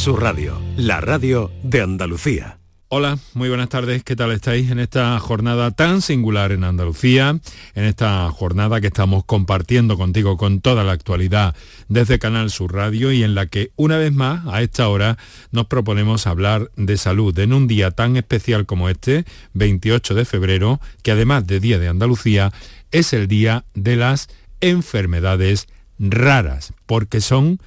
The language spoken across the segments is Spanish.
Su radio, la radio de Andalucía. Hola, muy buenas tardes, ¿qué tal estáis en esta jornada tan singular en Andalucía? En esta jornada que estamos compartiendo contigo con toda la actualidad desde Canal Sur Radio y en la que una vez más a esta hora nos proponemos hablar de salud en un día tan especial como este, 28 de febrero, que además de Día de Andalucía, es el Día de las Enfermedades Raras, porque son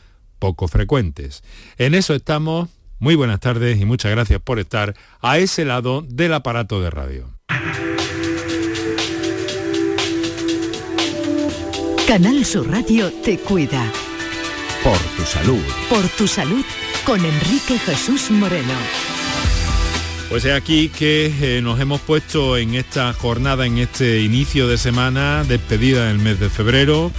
poco frecuentes. En eso estamos. Muy buenas tardes y muchas gracias por estar a ese lado del aparato de radio. Canal Sur Radio te cuida. Por tu salud. Por tu salud con Enrique Jesús Moreno. Pues es aquí que eh, nos hemos puesto en esta jornada, en este inicio de semana, despedida del mes de febrero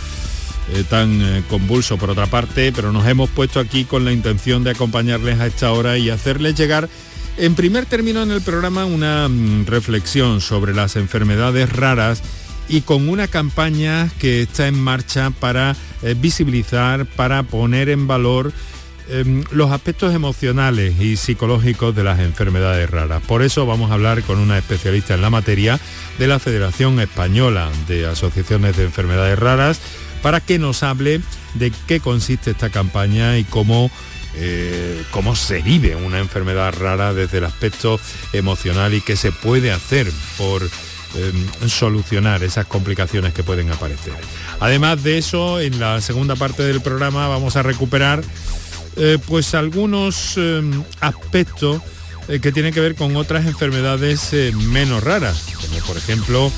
eh, tan eh, convulso por otra parte, pero nos hemos puesto aquí con la intención de acompañarles a esta hora y hacerles llegar en primer término en el programa una mm, reflexión sobre las enfermedades raras y con una campaña que está en marcha para eh, visibilizar, para poner en valor em, los aspectos emocionales y psicológicos de las enfermedades raras. Por eso vamos a hablar con una especialista en la materia de la Federación Española de Asociaciones de Enfermedades Raras, para que nos hable de qué consiste esta campaña y cómo, eh, cómo se vive una enfermedad rara desde el aspecto emocional y qué se puede hacer por em, solucionar esas complicaciones que pueden aparecer. Además de eso, en la segunda parte del programa vamos a recuperar eh, pues algunos em, aspectos eh, que tienen que ver con otras enfermedades menos raras, como por ejemplo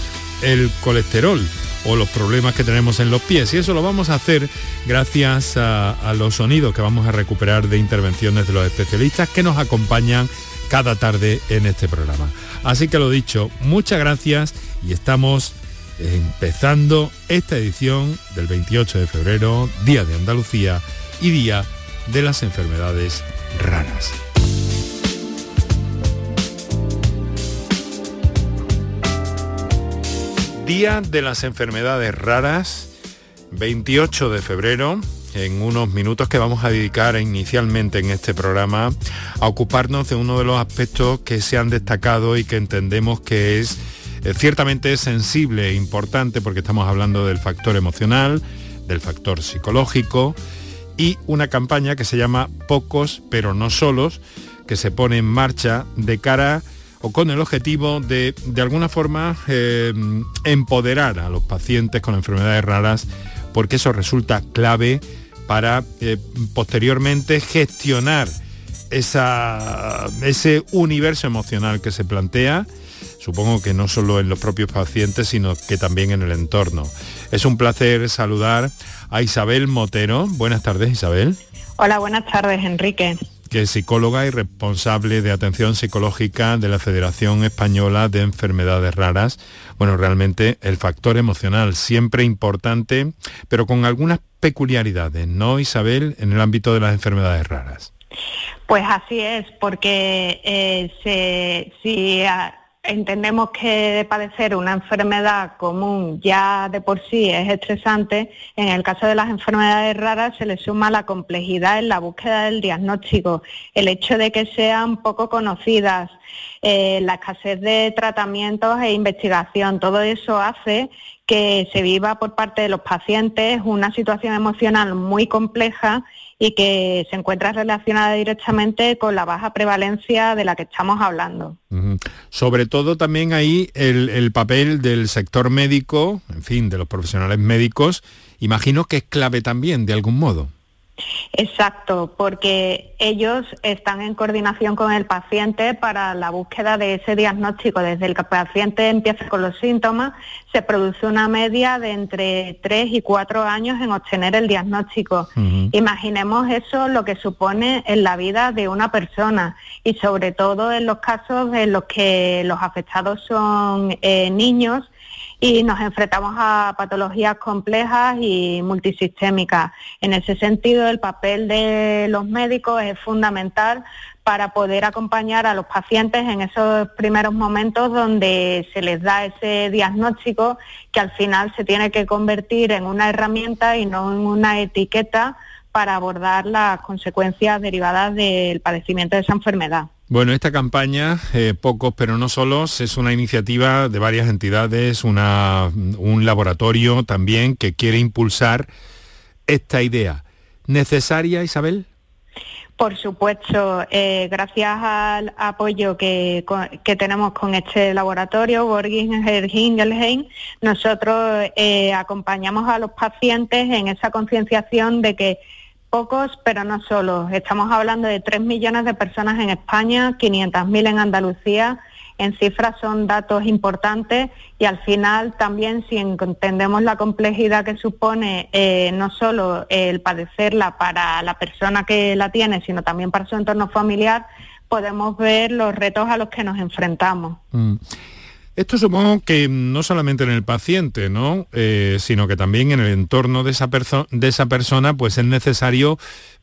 el colesterol o los problemas que tenemos en los pies. Y eso lo vamos a hacer gracias a, los sonidos que vamos a recuperar de intervenciones de los especialistas que nos acompañan cada tarde en este programa. Así que lo dicho, muchas gracias y estamos empezando esta edición del 28 de febrero, Día de Andalucía y Día de las Enfermedades Raras. Día de las Enfermedades Raras, 28 de febrero, en unos minutos que vamos a dedicar inicialmente en este programa a ocuparnos de uno de los aspectos que se han destacado y que entendemos que es eh, ciertamente sensible e importante porque estamos hablando del factor emocional, del factor psicológico y una campaña que se llama Pocos pero no solos, que se pone en marcha de cara a o con el objetivo de, de alguna forma, eh, empoderar a los pacientes con enfermedades raras, porque eso resulta clave para eh, posteriormente gestionar esa, ese universo emocional que se plantea, supongo que no solo en los propios pacientes, sino que también en el entorno. Es un placer saludar a Isabel Motero. Buenas tardes, Isabel. Hola, buenas tardes, Enrique que es psicóloga y responsable de atención psicológica de la Federación Española de Enfermedades Raras. Bueno, realmente el factor emocional siempre importante, pero con algunas peculiaridades, ¿no, Isabel, en el ámbito de las enfermedades raras? Pues así es, porque eh, se, si entendemos que padecer una enfermedad común ya de por sí es estresante, en el caso de las enfermedades raras se le suma la complejidad en la búsqueda del diagnóstico, el hecho de que sean poco conocidas, eh, la escasez de tratamientos e investigación, todo eso hace que se viva por parte de los pacientes una situación emocional muy compleja y que se encuentra relacionada directamente con la baja prevalencia de la que estamos hablando. Sobre todo también ahí el, el, papel del sector médico, en fin, de los profesionales médicos, imagino que es clave también de algún modo. Exacto, porque ellos están en coordinación con el paciente para la búsqueda de ese diagnóstico. Desde el que el paciente empieza con los síntomas, se produce una media de entre 3 y 4 años en obtener el diagnóstico. Imaginemos eso lo que supone en la vida de una persona y sobre todo en los casos en los que los afectados son eh, niños y nos enfrentamos a patologías complejas y multisistémicas. En ese sentido, el papel de los médicos es fundamental para poder acompañar a los pacientes en esos primeros momentos donde se les da ese diagnóstico que al final se tiene que convertir en una herramienta y no en una etiqueta para abordar las consecuencias derivadas del padecimiento de esa enfermedad. Bueno, esta campaña, eh, Pocos pero no solos, es una iniciativa de varias entidades, una, un laboratorio también que quiere impulsar esta idea. ¿Necesaria, Isabel? Por supuesto, eh, gracias al apoyo que, tenemos con este laboratorio, Borginger Hingelheim, nosotros eh, acompañamos a los pacientes en esa concienciación de que pocos, pero no solo. Estamos hablando de 3 millones de personas en España, 500.000 en Andalucía. En cifras son datos importantes y al final también si entendemos la complejidad que supone eh, no solo el padecerla para la persona que la tiene, sino también para su entorno familiar, podemos ver los retos a los que nos enfrentamos. Mm. Esto supongo que no solamente en el paciente, ¿no? Eh, sino que también en el entorno de esa, persona, pues es necesario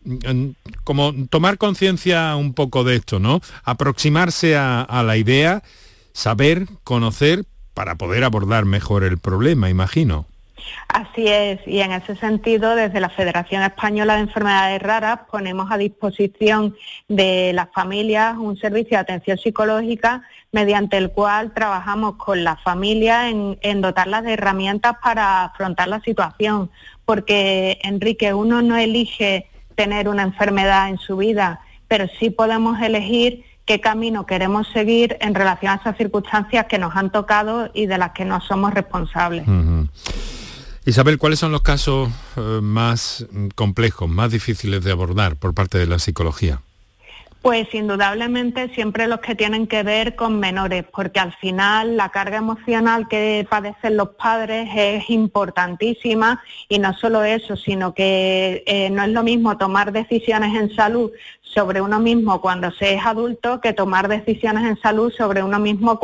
mm, como tomar conciencia un poco de esto, ¿no? Aproximarse a la idea, saber, conocer, para poder abordar mejor el problema, imagino. Así es, y en ese sentido, desde la Federación Española de Enfermedades Raras ponemos a disposición de las familias un servicio de atención psicológica mediante el cual trabajamos con las familias en, dotarlas de herramientas para afrontar la situación, porque Enrique, uno no elige tener una enfermedad en su vida, pero sí podemos elegir qué camino queremos seguir en relación a esas circunstancias que nos han tocado y de las que no somos responsables. Isabel, ¿cuáles son los casos eh, más complejos, más difíciles de abordar por parte de la psicología? Pues indudablemente siempre los que tienen que ver con menores, porque al final la carga emocional que padecen los padres es importantísima y no solo eso, sino que eh, no es lo mismo tomar decisiones en salud sobre uno mismo cuando se es adulto que tomar decisiones en salud sobre uno mismo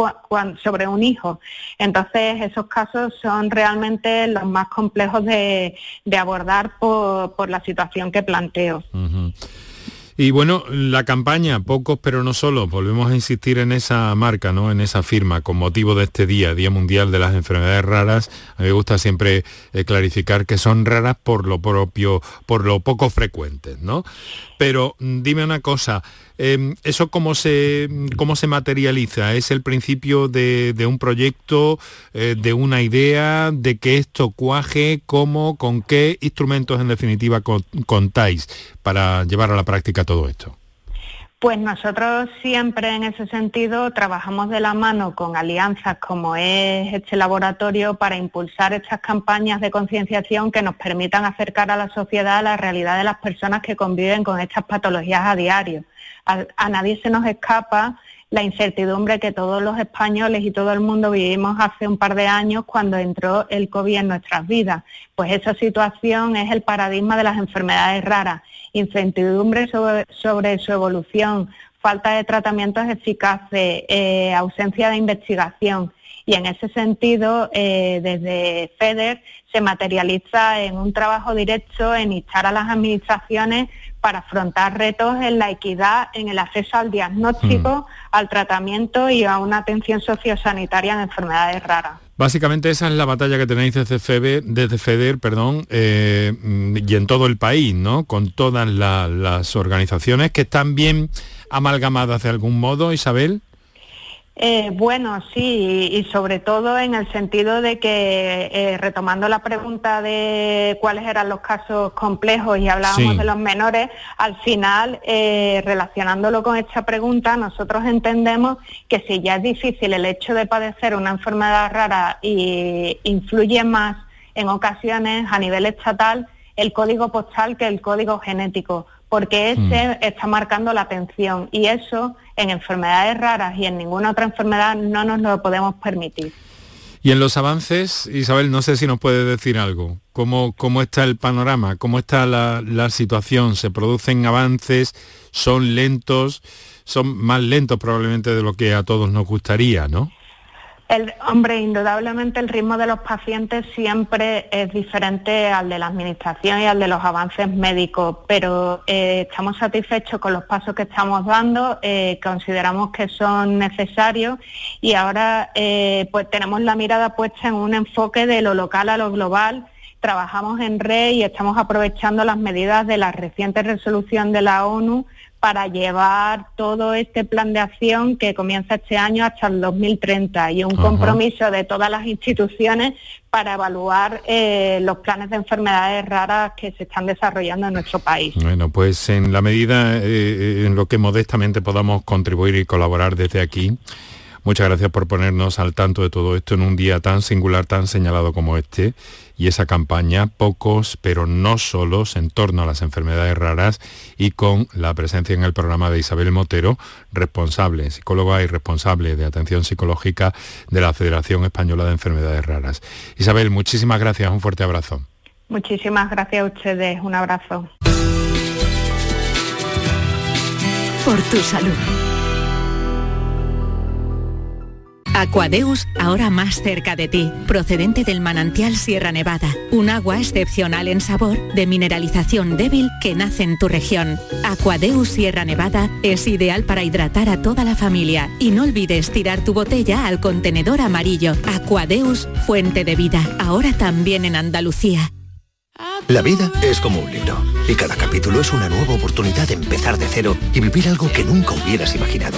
sobre un hijo. Entonces esos casos son realmente los más complejos de, abordar por, la situación que planteo. Y bueno, la campaña, pocos pero no solo, volvemos a insistir en esa marca, ¿no? En esa firma, con motivo de este día, Día Mundial de las Enfermedades Raras. A mí me gusta siempre eh, clarificar que son raras por lo propio, por lo poco frecuentes, ¿no? Pero mm, dime una cosa, em, ¿eso cómo se, cómo se materializa? ¿Es el principio de, un proyecto, eh, de una idea, de que esto cuaje? ¿Cómo, con qué instrumentos en definitiva contáis para llevar a la práctica todo esto? Pues nosotros siempre en ese sentido trabajamos de la mano con alianzas como es este laboratorio para impulsar estas campañas de concienciación que nos permitan acercar a la sociedad a la realidad de las personas que conviven con estas patologías a diario. A, nadie se nos escapa la incertidumbre que todos los españoles y todo el mundo vivimos hace un par de años cuando entró el COVID en nuestras vidas. Pues esa situación es el paradigma de las enfermedades raras incertidumbre sobre, su evolución, falta de tratamientos eficaces, eh, ausencia de investigación. Y en ese sentido, eh, desde FEDER se materializa en un trabajo directo en instar a las administraciones para afrontar retos en la equidad, en el acceso al diagnóstico, mm. al tratamiento y a una atención sociosanitaria en enfermedades raras. Básicamente esa es la batalla que tenéis desde, FEDER, desde FEDER perdón, eh, y en todo el país, ¿no? Con todas las organizaciones que están bien amalgamadas de algún modo, Isabel. Eh, bueno, sí, y sobre todo en el sentido de que, eh, retomando la pregunta de cuáles eran los casos complejos y hablábamos de los menores, al final, eh, relacionándolo con esta pregunta, nosotros entendemos que si ya es difícil el hecho de padecer una enfermedad rara y influye más en ocasiones a nivel estatal el código postal que el código genético porque ese mm. está marcando la atención y eso en enfermedades raras y en ninguna otra enfermedad no nos lo podemos permitir. Y en los avances, Isabel, no sé si nos puede decir algo. ¿Cómo, cómo está el panorama? ¿Cómo está la, la situación? ¿Se producen avances? ¿Son lentos? Son más lentos probablemente de lo que a todos nos gustaría, ¿no? El, hombre, indudablemente el ritmo de los pacientes siempre es diferente al de la administración y al de los avances médicos, pero eh, estamos satisfechos con los pasos que estamos dando, eh, consideramos que son necesarios y ahora eh, pues tenemos la mirada puesta en un enfoque de lo local a lo global. Trabajamos en red y estamos aprovechando las medidas de la reciente resolución de la ONU para llevar todo este plan de acción que comienza este año hasta el 2030 y un compromiso de todas las instituciones para evaluar eh, los planes de enfermedades raras que se están desarrollando en nuestro país. Bueno, pues en la medida eh, eh, en lo que modestamente podamos contribuir y colaborar desde aquí, Muchas gracias por ponernos al tanto de todo esto en un día tan singular, tan señalado como este, y esa campaña, pocos, pero no solos, en torno a las enfermedades raras y con la presencia en el programa de Isabel Motero, responsable, psicóloga y responsable de atención psicológica de la Federación Española de Enfermedades Raras. Isabel, muchísimas gracias, un fuerte abrazo. Muchísimas gracias a ustedes, un abrazo. Por tu salud. Aquadeus, ahora más cerca de ti, procedente del manantial Sierra Nevada, un agua excepcional en sabor, de mineralización débil que nace en tu región. Aquadeus Sierra Nevada es ideal para hidratar a toda la familia y no olvides tirar tu botella al contenedor amarillo. Aquadeus, fuente de vida, ahora también en Andalucía. La vida es como un libro y cada capítulo es una nueva oportunidad de empezar de cero y vivir algo que nunca hubieras imaginado.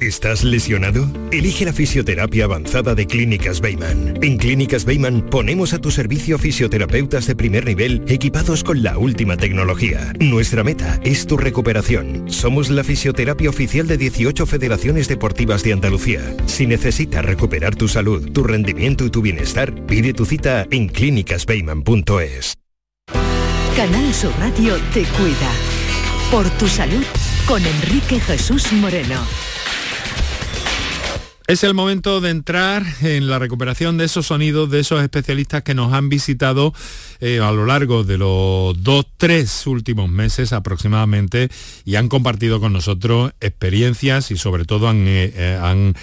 ¿Estás lesionado? Elige la fisioterapia avanzada de Clínicas Beyman. En Clínicas Beyman ponemos a tu servicio fisioterapeutas de primer nivel equipados con la última tecnología. Nuestra meta es tu recuperación. Somos la fisioterapia oficial de 18 federaciones deportivas de Andalucía. Si necesitas recuperar tu salud, tu rendimiento y tu bienestar, pide tu cita en clínicasbeyman.es. Canal Sur Radio te cuida. Por tu salud con Enrique Jesús Moreno. Es el momento de entrar en la recuperación de esos sonidos de esos especialistas que nos han visitado eh, a lo largo de los dos, tres últimos meses aproximadamente y han compartido con nosotros experiencias y sobre todo han, eh, eh, han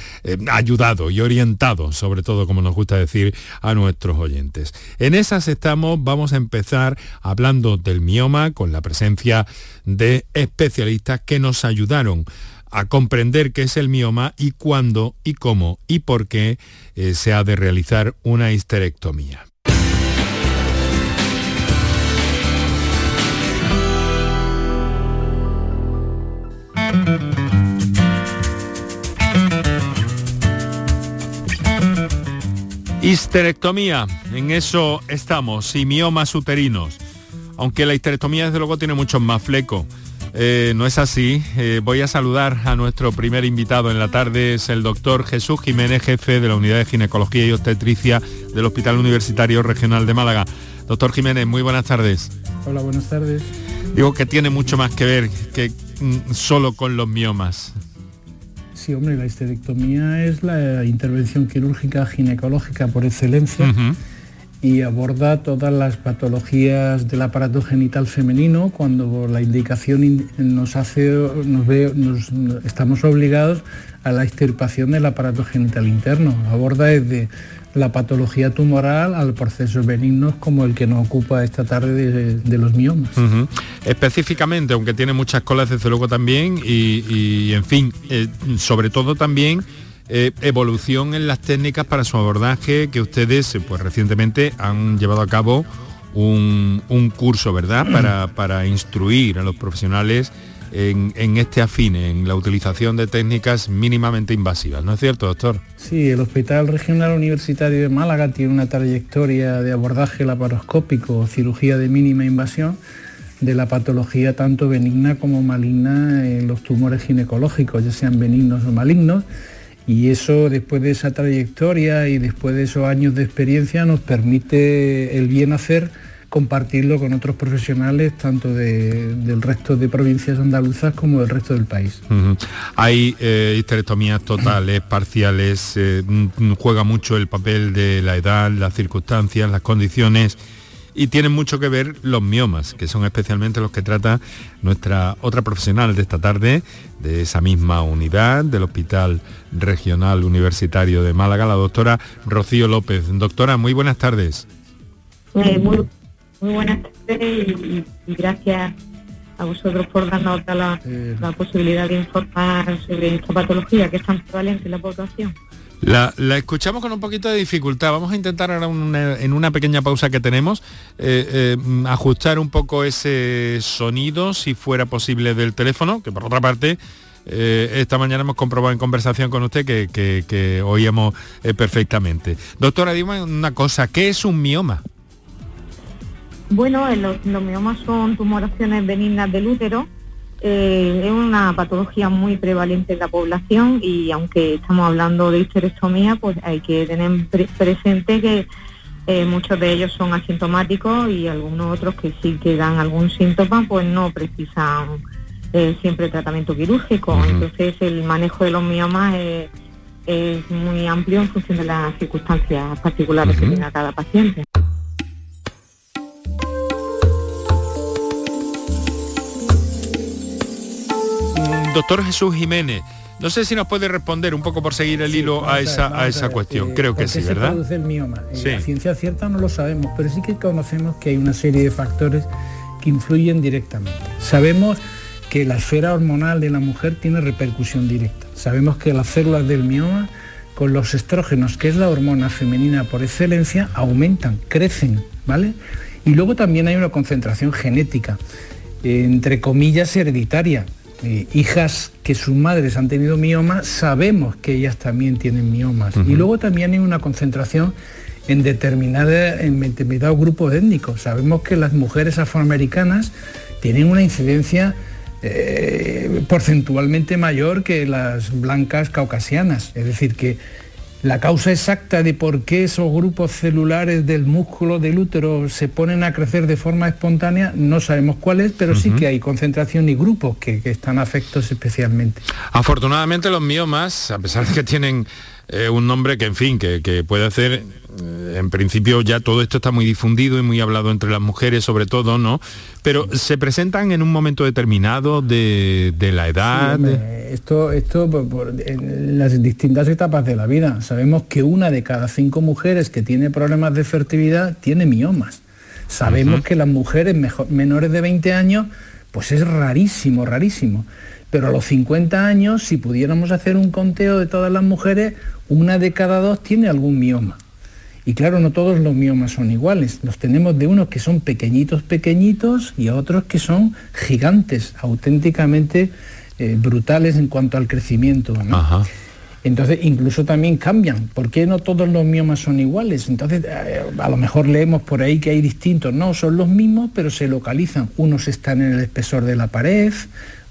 ayudado y orientado, sobre todo como nos gusta decir, a nuestros oyentes. En esas estamos, vamos a empezar hablando del mioma con la presencia de especialistas que nos ayudaron a comprender qué es el mioma y cuándo y cómo y por qué eh, se ha de realizar una histerectomía. Histerectomía, en eso estamos, y miomas uterinos. Aunque la histerectomía desde luego tiene muchos más flecos. Eh, no es así. Eh, voy a saludar a nuestro primer invitado en la tarde, es el doctor Jesús Jiménez, jefe de la Unidad de Ginecología y Obstetricia del Hospital Universitario Regional de Málaga. Doctor Jiménez, muy buenas tardes. Hola, buenas tardes. Digo que tiene mucho más que ver que mm, solo con los miomas. Sí, hombre, la histerectomía es la intervención quirúrgica ginecológica por excelencia y aborda todas las patologías del aparato genital femenino cuando la indicación nos hace, nos ve, estamos obligados a la extirpación del aparato genital interno. Aborda desde la patología tumoral al procesos benignos como el que nos ocupa esta tarde de, los miomas. Específicamente, aunque tiene muchas colas desde luego también y, en fin, eh, sobre todo también eh, evolución en las técnicas para su abordaje que ustedes eh, pues recientemente han llevado a cabo un, curso, ¿verdad? Para, para, instruir a los profesionales en, este afine, en la utilización de técnicas mínimamente invasivas, ¿no es cierto, doctor? Sí, el Hospital Regional Universitario de Málaga tiene una trayectoria de abordaje laparoscópico, cirugía de mínima invasión, de la patología tanto benigna como maligna en los tumores ginecológicos, ya sean benignos o malignos, Y eso después de esa trayectoria y después de esos años de experiencia nos permite el bien hacer compartirlo con otros profesionales tanto del resto de provincias andaluzas como del resto del país. Hay eh, histerectomías totales, parciales, eh, mm, juega mucho el papel de la edad, las circunstancias, las condiciones y tienen mucho que ver los miomas, que son especialmente los que trata nuestra otra profesional de esta tarde, de esa misma unidad del Hospital Regional Universitario de Málaga, la doctora Rocío López. Doctora, muy buenas tardes. Eh, muy buenas tardes y, gracias a vosotros por darnos la, la, posibilidad de informar sobre esta patología que es tan prevalente en la población. La, escuchamos con un poquito de dificultad. Vamos a intentar ahora en una pequeña pausa que tenemos eh, eh, ajustar un poco ese sonido, si fuera posible, del teléfono, que por otra parte eh, esta mañana hemos comprobado en conversación con usted que, que oíamos perfectamente. Doctora, dime una cosa, ¿qué es un mioma? Bueno, los, miomas son tumoraciones benignas del útero. Eh, es una patología muy prevalente en la población y aunque estamos hablando de histerectomía, pues hay que tener presente que eh, muchos de ellos son asintomáticos y algunos otros que sí que dan algún síntoma, pues no precisan eh, siempre tratamiento quirúrgico. Entonces el manejo de los miomas es, muy amplio en función de las circunstancias particulares que tenga cada paciente. Doctor Jesús Jiménez, no sé si nos puede responder un poco por seguir el hilo a esa, a, esa cuestión. Eh, Creo que sí, ¿verdad? Se produce el mioma. Eh, la ciencia cierta no lo sabemos, pero sí que conocemos que hay una serie de factores que influyen directamente. Sabemos que la esfera hormonal de la mujer tiene repercusión directa. Sabemos que las células del mioma con los estrógenos, que es la hormona femenina por excelencia, aumentan, crecen, ¿vale? Y luego también hay una concentración genética, entre comillas hereditaria. Eh, hijas que sus madres han tenido mioma, sabemos que ellas también tienen miomas. Y luego también hay una concentración en, determinada, en determinados grupos étnicos. Sabemos que las mujeres afroamericanas tienen una incidencia eh, porcentualmente mayor que las blancas caucasianas. Es decir, que la causa exacta de por qué esos grupos celulares del músculo del útero se ponen a crecer de forma espontánea no sabemos cuál es, pero sí que hay concentración y grupos que, están afectos especialmente. Afortunadamente los miomas, a pesar de que tienen eh, un nombre que, en fin, que, puede hacer, eh, en principio ya todo esto está muy difundido y muy hablado entre las mujeres sobre todo, ¿no? Pero se presentan en un momento determinado de, la edad. esto, esto en las distintas etapas de la vida. Sabemos que una de cada cinco mujeres que tiene problemas de fertilidad tiene miomas. Sabemos que las mujeres menores de 20 años, pues es rarísimo, rarísimo. Pero a los 50 años, si pudiéramos hacer un conteo de todas las mujeres, una de cada dos tiene algún mioma. Y claro, no todos los miomas son iguales. Los tenemos de unos que son pequeñitos, pequeñitos y otros que son gigantes, auténticamente eh, brutales en cuanto al crecimiento. Entonces, incluso también cambian. ¿Por qué no todos los miomas son iguales? Entonces, eh, a lo mejor leemos por ahí que hay distintos. No, son los mismos, pero se localizan. Unos están en el espesor de la pared,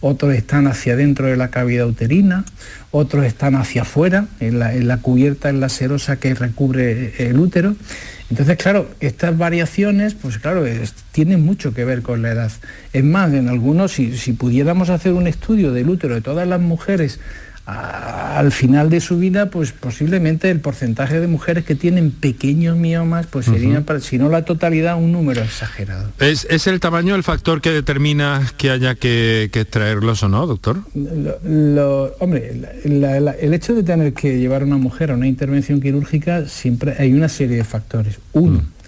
otros están hacia dentro de la cavidad uterina, otros están hacia afuera, en la, cubierta, en la serosa que recubre el útero. Entonces, claro, estas variaciones, pues claro, tienen mucho que ver con la edad. Es más, en algunos, si, si pudiéramos hacer un estudio del útero de todas las mujeres al final de su vida, pues posiblemente el porcentaje de mujeres que tienen pequeños miomas, pues sería, si no la totalidad, un número exagerado. ¿Es, el tamaño el factor que determina que haya que, extraerlos o no, doctor? hombre, el hecho de tener que llevar a una mujer a una intervención quirúrgica, siempre hay una serie de factores. Uno, mm.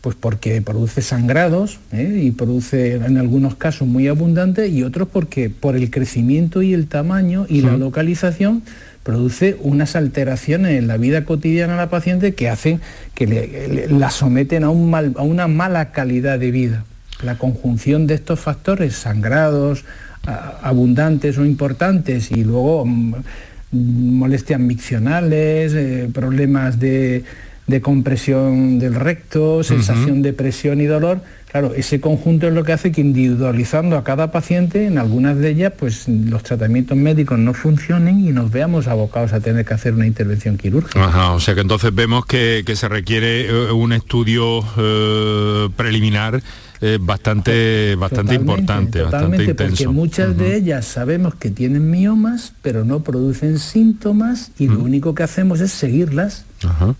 Pues porque produce sangrados ¿eh? y produce en algunos casos muy abundante y otros porque por el crecimiento y el tamaño y la localización produce unas alteraciones en la vida cotidiana de la paciente que hacen que la someten a, un mal, a una mala calidad de vida. La conjunción de estos factores, sangrados abundantes o importantes y luego mm, molestias miccionales, eh, problemas de de compresión del recto, sensación de presión y dolor. Claro, ese conjunto es lo que hace que individualizando a cada paciente, en algunas de ellas, pues los tratamientos médicos no funcionen y nos veamos abocados a tener que hacer una intervención quirúrgica. Ajá, o sea que entonces vemos que, se requiere eh, un estudio eh, preliminar eh, bastante, bastante importante, bastante intenso. Porque muchas de ellas sabemos que tienen miomas, pero no producen síntomas y lo único que hacemos es seguirlas.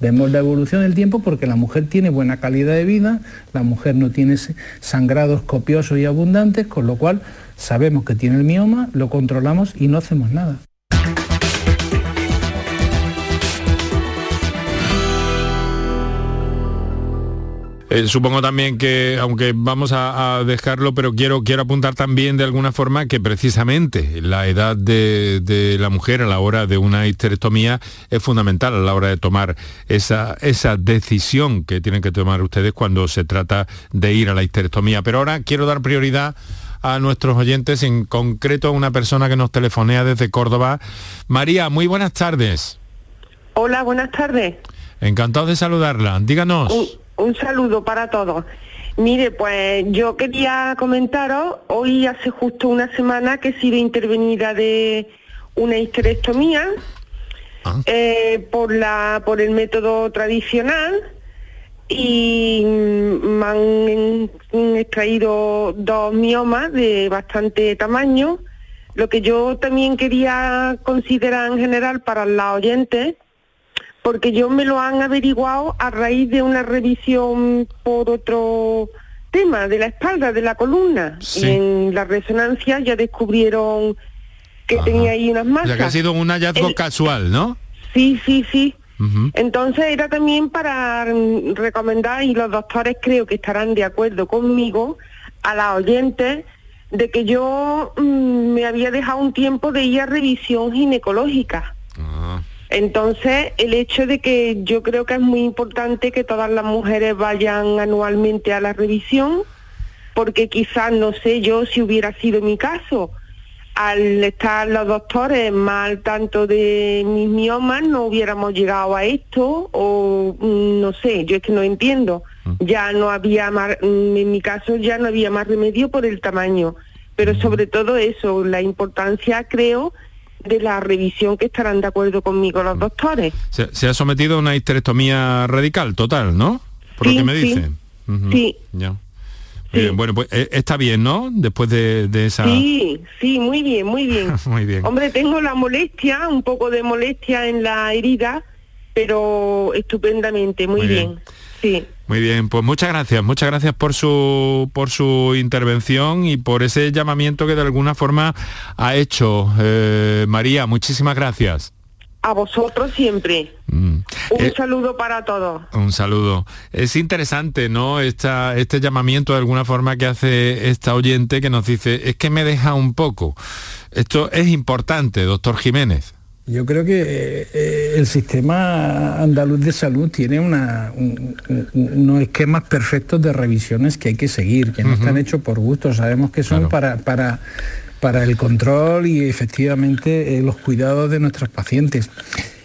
Vemos la evolución del tiempo porque la mujer tiene buena calidad de vida, la mujer no tiene sangrados copiosos y abundantes, con lo cual sabemos que tiene el mioma, lo controlamos y no hacemos nada. Eh, supongo también que, aunque vamos a, dejarlo, pero quiero, quiero apuntar también de alguna forma que precisamente la edad de, la mujer a la hora de una histerectomía es fundamental a la hora de tomar esa, esa decisión que tienen que tomar ustedes cuando se trata de ir a la histerectomía. Pero ahora quiero dar prioridad a nuestros oyentes, en concreto a una persona que nos telefonea desde Córdoba. María, muy buenas tardes. Hola, buenas tardes. Encantado de saludarla. Díganos un saludo para todos. Mire, pues yo quería comentaros, hoy hace justo una semana que he sido intervenida de una histerectomía ah. eh, por, la, por el método tradicional y me han extraído dos miomas de bastante tamaño. Lo que yo también quería considerar en general para las oyentes porque yo me lo han averiguado a raíz de una revisión por otro tema, de la espalda, de la columna. Y en la resonancia ya descubrieron que tenía ahí unas masas. Ya que ha sido un hallazgo casual, ¿no? Sí, sí, sí. Entonces era también para recomendar, y los doctores creo que estarán de acuerdo conmigo, a las oyentes, de que yo mm, me había dejado un tiempo de ir a revisión ginecológica. Ah. Entonces, el hecho de que yo creo que es muy importante que todas las mujeres vayan anualmente a la revisión, porque quizás, no sé yo si hubiera sido mi caso, al estar los doctores mal tanto de mis miomas no hubiéramos llegado a esto o mm, no sé, yo es que no entiendo. Mm. Ya no había más, mm, en mi caso ya no había más remedio por el tamaño, pero sobre todo eso, la importancia creo de la revisión que estarán de acuerdo conmigo los doctores. Se, ha sometido a una histerectomía radical total, ¿no? Por lo que me dice. Sí. Ya. bueno, pues eh, está bien, ¿no? Después de, esa... Sí, sí, muy bien, muy bien. muy bien. Hombre, tengo la molestia, un poco de molestia en la herida, pero estupendamente, muy, bien. Sí. Muy bien, pues muchas gracias, muchas gracias por su por su intervención y por ese llamamiento que de alguna forma ha hecho eh, María. Muchísimas gracias. A vosotros siempre. Mm. Un eh, saludo para todos. Un saludo. Es interesante, ¿no? Esta, este llamamiento de alguna forma que hace esta oyente que nos dice, es que me deja un poco. Esto es importante, doctor Jiménez. Yo creo que eh, el sistema andaluz de salud tiene unos esquemas perfectos de revisiones que hay que seguir, que no están hechos por gusto, sabemos que son para, para, para el control y efectivamente eh, los cuidados de nuestros pacientes.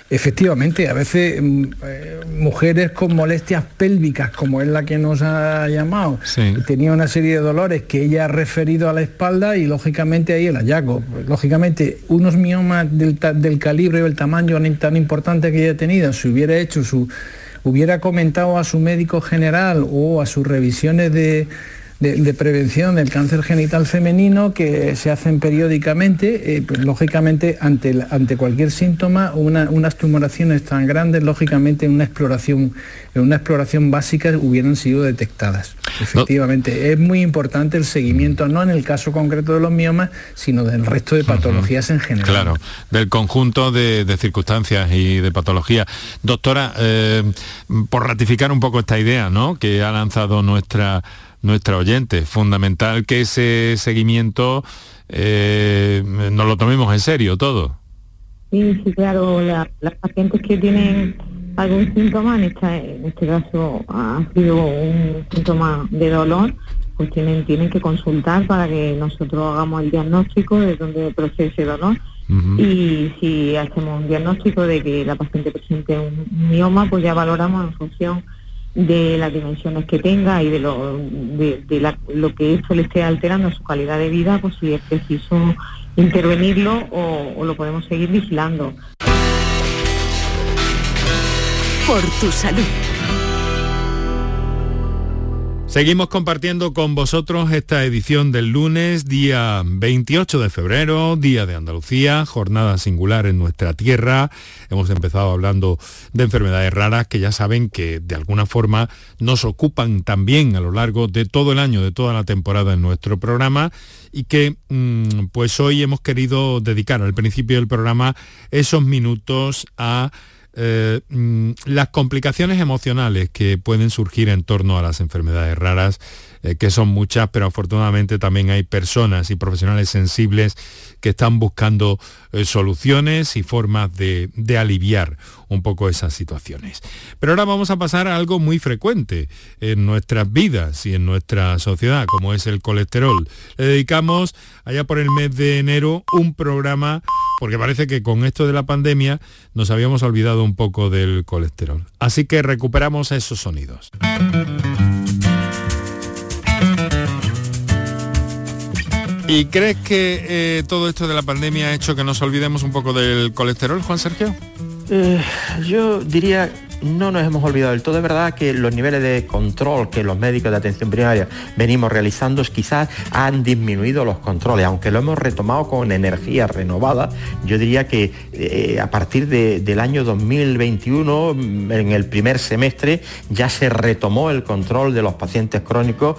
Efectivamente, a veces mm, eh, mujeres con molestias pélvicas, como es la que nos ha llamado, tenía una serie de dolores que ella ha referido a la espalda y lógicamente ahí el hallazgo. Lógicamente, unos miomas del, del calibre o el tamaño tan importante que ella ha tenido, si hubiera hecho su, hubiera comentado a su médico general o a sus revisiones de de, prevención del cáncer genital femenino que se hacen periódicamente, eh, pues, lógicamente ante, ante cualquier síntoma, unas tumoraciones tan grandes, lógicamente en una exploración, una exploración básica hubieran sido detectadas. Efectivamente, es muy importante el seguimiento, no en el caso concreto de los miomas, sino del resto de patologías en general. Claro, del conjunto de, circunstancias y de patologías. Doctora, eh, por ratificar un poco esta idea ¿no? que ha lanzado nuestra nuestra oyente. Fundamental que ese seguimiento eh, nos lo tomemos en serio todo. Sí, sí, claro, las pacientes que tienen algún síntoma, en, en este caso ha sido un síntoma de dolor, pues tienen, tienen que consultar para que nosotros hagamos el diagnóstico de dónde procede ese dolor Y si hacemos un diagnóstico de que la paciente presente un mioma, pues ya valoramos en función de las dimensiones que tenga y de lo, de, lo que eso le esté alterando su calidad de vida, pues si es preciso intervenirlo o, o lo podemos seguir vigilando. Por tu salud. Seguimos compartiendo con vosotros esta edición del lunes, día 28 de febrero, día de Andalucía, jornada singular en nuestra tierra. Hemos empezado hablando de enfermedades raras que ya saben que de alguna forma nos ocupan también a lo largo de todo el año, de toda la temporada en nuestro programa y que mm, pues hoy hemos querido dedicar al principio del programa esos minutos a eh, mm, las complicaciones emocionales que pueden surgir en torno a las enfermedades raras, eh, que son muchas, pero afortunadamente también hay personas y profesionales sensibles que están buscando eh, soluciones y formas de, aliviar un poco esas situaciones. Pero ahora vamos a pasar a algo muy frecuente en nuestras vidas y en nuestra sociedad, como es el colesterol. Le dedicamos allá por el mes de enero un programa porque parece que con esto de la pandemia nos habíamos olvidado un poco del colesterol. Así que recuperamos esos sonidos. ¿Y crees que eh, todo esto de la pandemia ha hecho que nos olvidemos un poco del colesterol, Juan Sergio? Eh, yo diría no nos hemos olvidado del todo. Es verdad que los niveles de control que los médicos de atención primaria venimos realizando quizás han disminuido los controles, aunque lo hemos retomado con energía renovada. Yo diría que eh, a partir del año 2021, en el primer semestre, ya se retomó el control de los pacientes crónicos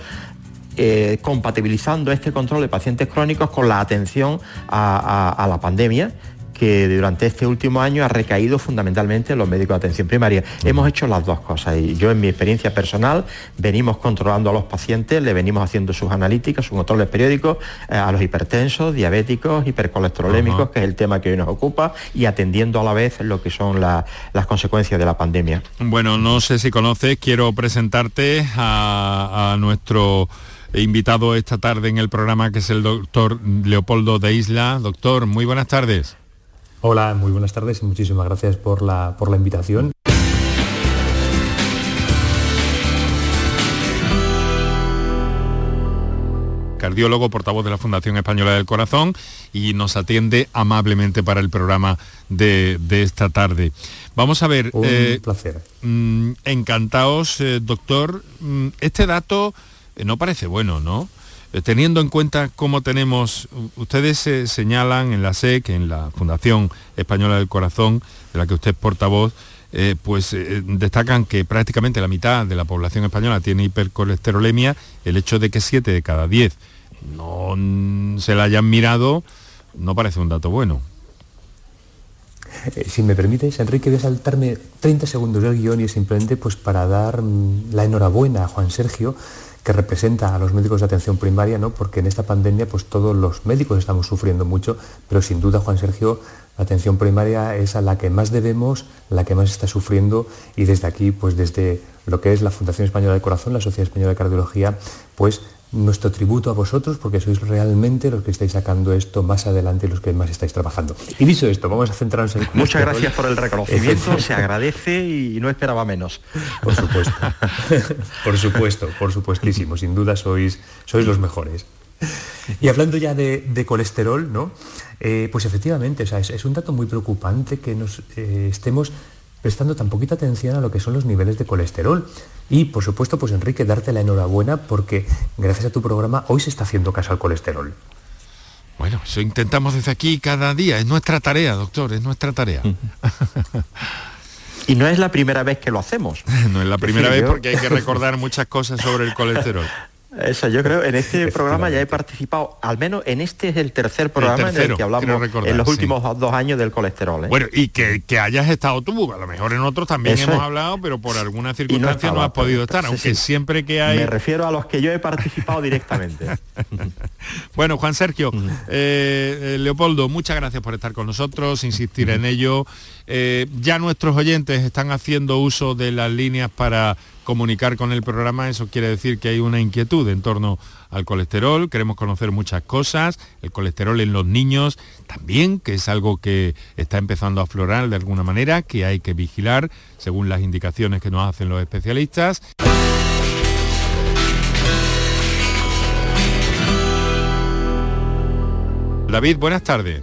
eh, compatibilizando este control de pacientes crónicos con la atención a la pandemia que durante este último año ha recaído fundamentalmente en los médicos de atención primaria. Hemos hecho las dos cosas y yo en mi experiencia personal venimos controlando a los pacientes, le venimos haciendo sus analíticas, sus controles periódicos eh, a los hipertensos, diabéticos, hipercolesterolémicos, que es el tema que hoy nos ocupa, y atendiendo a la vez lo que son las consecuencias de la pandemia. Bueno, no sé si conoces, quiero presentarte a nuestro invitado esta tarde en el programa, que es el doctor Leopoldo de Isla. Doctor, muy buenas tardes. Hola, muy buenas tardes y muchísimas gracias por la, por la invitación. cardiólogo, portavoz de la Fundación Española del Corazón y nos atiende amablemente para el programa de, esta tarde. Vamos a ver. Un eh, placer. Mm, encantados, eh, doctor. Mm, este dato no parece bueno, ¿no? Eh, teniendo en cuenta cómo tenemos, ustedes se señalan en la SEC, en la Fundación Española del Corazón, de la que usted es portavoz, eh, pues eh, destacan que prácticamente la mitad de la población española tiene hipercolesterolemia, el hecho de que 7 de cada 10 no se la hayan mirado no parece un dato bueno. Si me permites, Enrique, voy a saltarme 30 segundos del guion y simplemente pues para dar mm, la enhorabuena a Juan Sergio que representa a los médicos de atención primaria, ¿no? porque en esta pandemia pues todos los médicos estamos sufriendo mucho, pero sin duda, Juan Sergio, la atención primaria es a la que más debemos, la que más está sufriendo y desde aquí, pues desde lo que es la Fundación Española del Corazón, la Sociedad Española de Cardiología, pues nuestro tributo a vosotros porque sois realmente los que estáis sacando esto más adelante y los que más estáis trabajando. Y dicho esto, vamos a centrarnos en... Muchas gracias por el reconocimiento, se agradece y no esperaba menos. Por supuesto, por supuesto, por supuestísimo, sin duda sois, sois los mejores. Y hablando ya de, colesterol, ¿no? Eh, pues efectivamente, es, un dato muy preocupante que nos eh, estemos prestando tan poquita atención a lo que son los niveles de colesterol. Y por supuesto, pues Enrique, darte la enhorabuena porque gracias a tu programa hoy se está haciendo caso al colesterol. Bueno, eso intentamos desde aquí cada día, es nuestra tarea, doctor, es nuestra tarea. Y no es la primera vez que lo hacemos. no es la primera vez porque hay que recordar muchas cosas sobre el colesterol. Eso, yo creo, en este programa ya he participado, al menos en este es el tercer programa en el que hablamos en los últimos dos años del colesterol. ¿eh? Bueno, y que, hayas estado tú, a lo mejor en otros también hemos hablado, pero por alguna circunstancia no, has podido estar, aunque siempre que hay... Me refiero a los que yo he participado directamente. bueno, Juan Sergio, eh, eh, Leopoldo, muchas gracias por estar con nosotros, insistir en ello eh, ya nuestros oyentes están haciendo uso de las líneas para comunicar con el programa, eso quiere decir que hay una inquietud en torno al colesterol, queremos conocer muchas cosas, el colesterol en los niños también, que es algo que está empezando a aflorar de alguna manera, que hay que vigilar según las indicaciones que nos hacen los especialistas. David, buenas tardes.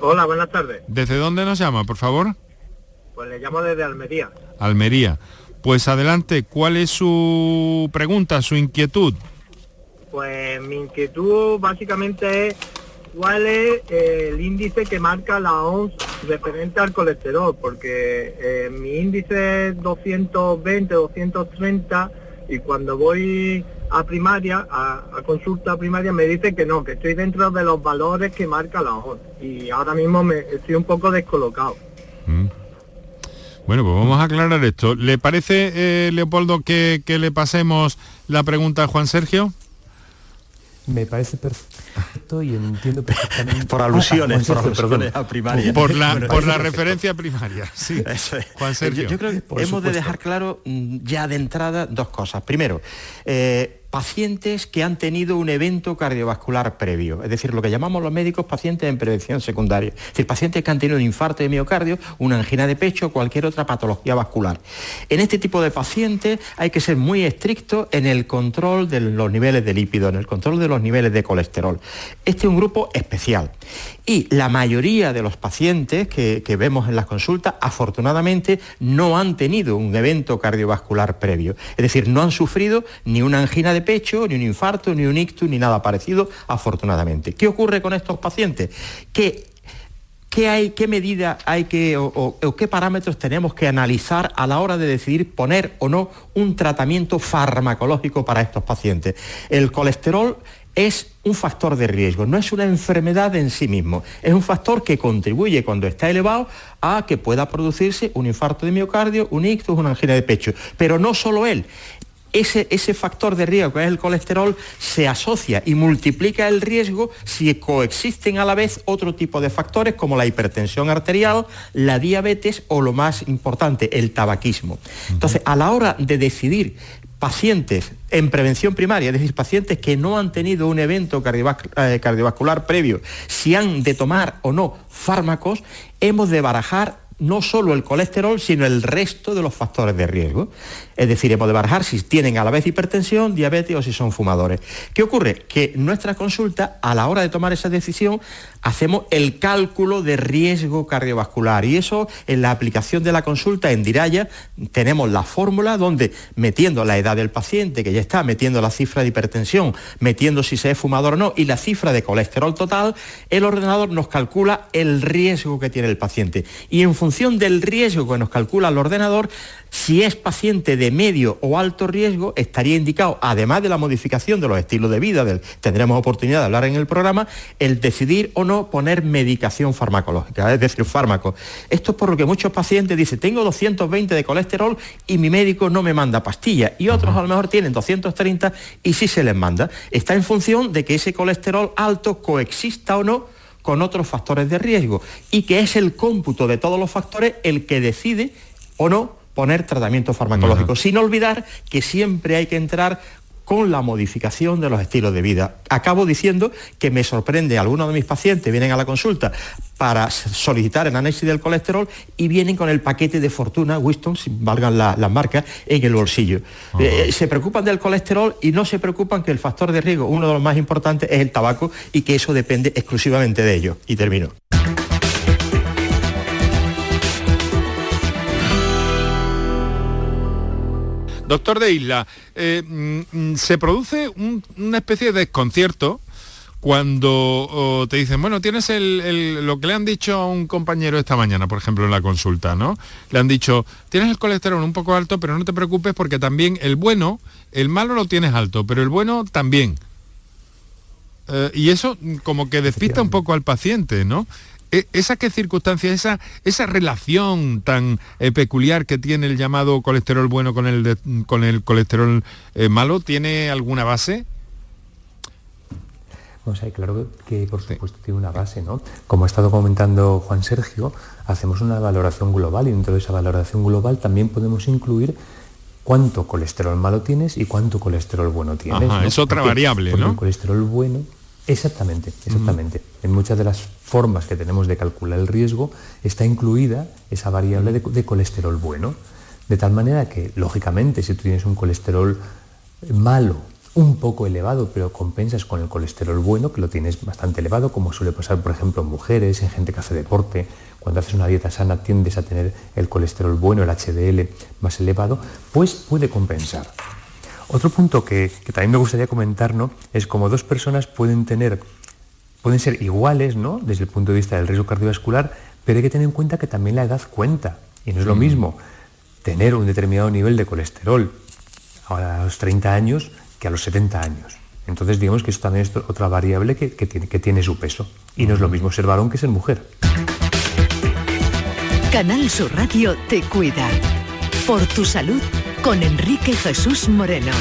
Hola, buenas tardes. ¿Desde dónde nos llama, por favor? Pues le llamo desde Almería. Almería. Pues adelante, ¿cuál es su pregunta, su inquietud? Pues mi inquietud básicamente es cuál es eh, el índice que marca la OMS referente al colesterol, porque eh, mi índice es 220, 230 y cuando voy a primaria, a, consulta primaria, me dice que no, que estoy dentro de los valores que marca la OMS y ahora mismo me estoy un poco descolocado. Mm. Bueno, pues vamos a aclarar esto. ¿Le parece, eh, Leopoldo, que, le pasemos la pregunta a Juan Sergio? Me parece perfecto y entiendo perfectamente. por alusiones, por alusiones a primaria. Por la, por la referencia primaria, sí. Juan Sergio. Yo, creo que hemos de dejar claro mm, ya de entrada dos cosas. Primero, eh, pacientes que han tenido un evento cardiovascular previo, es decir, lo que llamamos los médicos pacientes en prevención secundaria, es decir, pacientes que han tenido un infarto de miocardio, una angina de pecho o cualquier otra patología vascular. En este tipo de pacientes hay que ser muy estricto en el control de los niveles de lípido, en el control de los niveles de colesterol. Este es un grupo especial. Y la mayoría de los pacientes que, vemos en las consultas, afortunadamente, no han tenido un evento cardiovascular previo. Es decir, no han sufrido ni una angina de pecho, ni un infarto, ni un ictus, ni nada parecido, afortunadamente. ¿Qué ocurre con estos pacientes? ¿Qué, hay, qué medida hay que o, qué parámetros tenemos que analizar a la hora de decidir poner o no un tratamiento farmacológico para estos pacientes? El colesterol es un factor de riesgo, no es una enfermedad en sí mismo, es un factor que contribuye cuando está elevado a que pueda producirse un infarto de miocardio, un ictus, una angina de pecho, pero no solo él, ese, factor de riesgo que es el colesterol se asocia y multiplica el riesgo si coexisten a la vez otro tipo de factores como la hipertensión arterial, la diabetes o lo más importante, el tabaquismo. Entonces, a la hora de decidir pacientes en prevención primaria, es decir, pacientes que no han tenido un evento eh, cardiovascular previo, si han de tomar o no fármacos, hemos de barajar no solo el colesterol, sino el resto de los factores de riesgo. Es decir, hemos de barajar si tienen a la vez hipertensión, diabetes o si son fumadores. ¿Qué ocurre? Que nuestra consulta, a la hora de tomar esa decisión, hacemos el cálculo de riesgo cardiovascular y eso en la aplicación de la consulta en Diraya tenemos la fórmula donde metiendo la edad del paciente que ya está, metiendo la cifra de hipertensión, metiendo si se es fumador o no y la cifra de colesterol total, el ordenador nos calcula el riesgo que tiene el paciente y en función del riesgo que nos calcula el ordenador si es paciente de medio o alto riesgo, estaría indicado, además de la modificación de los estilos de vida, tendremos oportunidad de hablar en el programa, el decidir o no poner medicación farmacológica, es decir, fármaco. Esto es por lo que muchos pacientes dicen, tengo 220 de colesterol y mi médico no me manda pastillas, y otros a lo mejor tienen 230 y sí se les manda. Está en función de que ese colesterol alto coexista o no con otros factores de riesgo y que es el cómputo de todos los factores el que decide o no poner tratamiento farmacológico, sin olvidar que siempre hay que entrar con la modificación de los estilos de vida. Acabo diciendo que me sorprende, algunos de mis pacientes vienen a la consulta para solicitar el análisis del colesterol y vienen con el paquete de fortuna, Winston, si valgan las marcas, en el bolsillo. Eh, se preocupan del colesterol y no se preocupan que el factor de riesgo, uno de los más importantes, es el tabaco y que eso depende exclusivamente de ello. Y termino. Doctor de Isla, eh, mm, mm, se produce una especie de desconcierto cuando te dicen, bueno, tienes lo que le han dicho a un compañero esta mañana, por ejemplo, en la consulta, ¿no? Le han dicho, tienes el colesterol un poco alto, pero no te preocupes porque también el bueno, el malo lo tienes alto, pero el bueno también. Eh, y eso como que despista un poco al paciente, ¿no? E, ¿Esa qué circunstancia, esa, esa relación tan eh, peculiar que tiene el llamado colesterol bueno con el, con el colesterol eh, malo, tiene alguna base? O sea, claro que por supuesto tiene una base, ¿no? Como ha estado comentando Juan Sergio, hacemos una valoración global y dentro de esa valoración global también podemos incluir cuánto colesterol malo tienes y cuánto colesterol bueno tienes. Es otra variable, ¿no? El colesterol bueno, exactamente, exactamente. En muchas de las formas que tenemos de calcular el riesgo está incluida esa variable de colesterol bueno. De tal manera que, lógicamente, si tú tienes un colesterol malo un poco elevado, pero compensas con el colesterol bueno, que lo tienes bastante elevado, como suele pasar, por ejemplo, en mujeres, en gente que hace deporte. Cuando haces una dieta sana tiendes a tener el colesterol bueno, el HDL más elevado, pues puede compensar. Otro punto que, también me gustaría comentar ¿no? es como dos personas pueden tener, pueden ser iguales ¿no? desde el punto de vista del riesgo cardiovascular, pero hay que tener en cuenta que también la edad cuenta. Y no es lo mm. mismo tener un determinado nivel de colesterol a los 30 años que a los 70 años. Entonces digamos que esto también es otra variable que, tiene, que tiene su peso. Y no es lo mismo ser varón que ser mujer. Canal Sur Radio te cuida. Por tu salud con Enrique Jesús Moreno.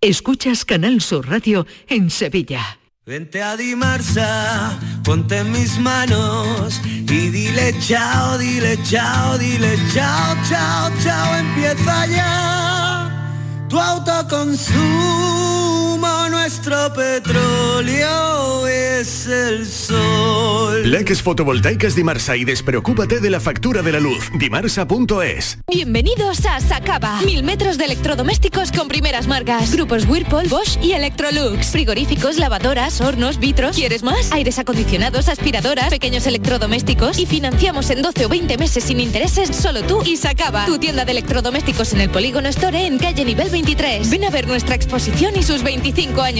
Escuchas Canal Sur Radio en Sevilla. Vente a Dimarsa, ponte mis manos y dile chao, dile chao, dile chao, chao, chao, empieza ya tu autoconsumo nuestro petróleo es el sol. Leques fotovoltaicas Dimarsa y despreocúpate de la factura de la luz. Dimarsa.es. Bienvenidos a Sacaba. Mil metros de electrodomésticos con primeras marcas. Grupos Whirlpool, Bosch y Electrolux. Frigoríficos, lavadoras, hornos, vitros. ¿Quieres más? Aires acondicionados, aspiradoras, pequeños electrodomésticos. Y financiamos en 12 o 20 meses sin intereses solo tú y Sacaba. Tu tienda de electrodomésticos en el Polígono Store en calle nivel 23. Ven a ver nuestra exposición y sus 25 años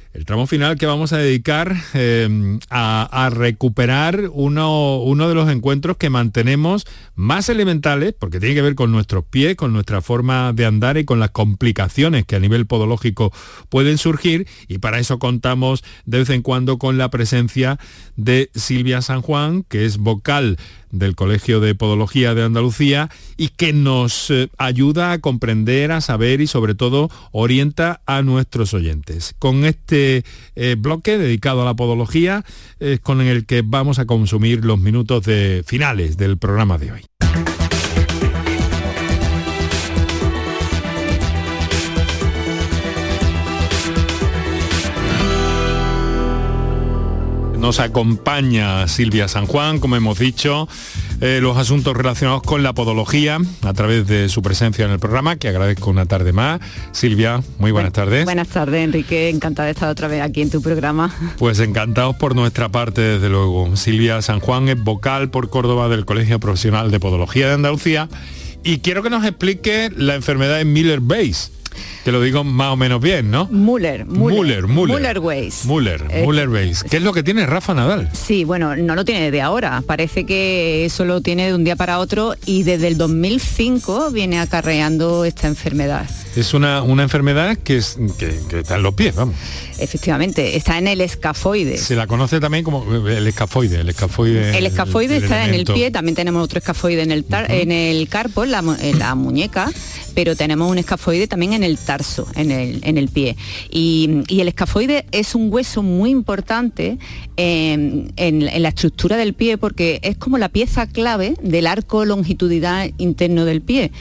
el tramo final que vamos a dedicar em, a, recuperar uno, uno, de los encuentros que mantenemos más elementales, porque tiene que ver con nuestros pies, con nuestra forma de andar y con las complicaciones que a nivel podológico pueden surgir, y para eso contamos de vez en cuando con la presencia de Silvia San Juan, que es vocal del Colegio de Podología de Andalucía y que nos eh, ayuda a comprender, a saber y sobre todo orienta a nuestros oyentes. Con este eh, bloque dedicado a la podología con el que vamos a consumir los minutos de finales del programa de hoy. Nos acompaña Silvia San Juan, como hemos dicho, eh, los asuntos relacionados con la podología a través de su presencia en el programa, que agradezco una tarde más. Silvia, muy buenas tardes. Buenas tardes, Enrique. Encantada de estar otra vez aquí en tu programa. Pues encantados por nuestra parte, desde luego. Silvia San Juan es vocal por Córdoba del Colegio Profesional de Podología de Andalucía y quiero que nos explique la enfermedad de Miller-Base te lo digo más o menos bien, ¿no? Muller, Muller, Muller. Muller Weiss. Muller, eh, Muller Weiss. ¿Qué es lo que tiene Rafa Nadal? Sí, bueno, no lo tiene de ahora. Parece que eso lo tiene de un día para otro y desde el 2005 viene acarreando esta enfermedad. Es una, una enfermedad que, es, que, está en los pies, vamos. Efectivamente, está en el escafoide. Se la conoce también como el escafoide. El escafoide, el escafoide está en el pie, también tenemos otro escafoide en el, en el carpo, en la, muñeca, pero tenemos un escafoide también en el tarso, en el, en el pie. Y, el escafoide es un hueso muy importante en, la estructura del pie porque es como la pieza clave del arco longitudinal interno del pie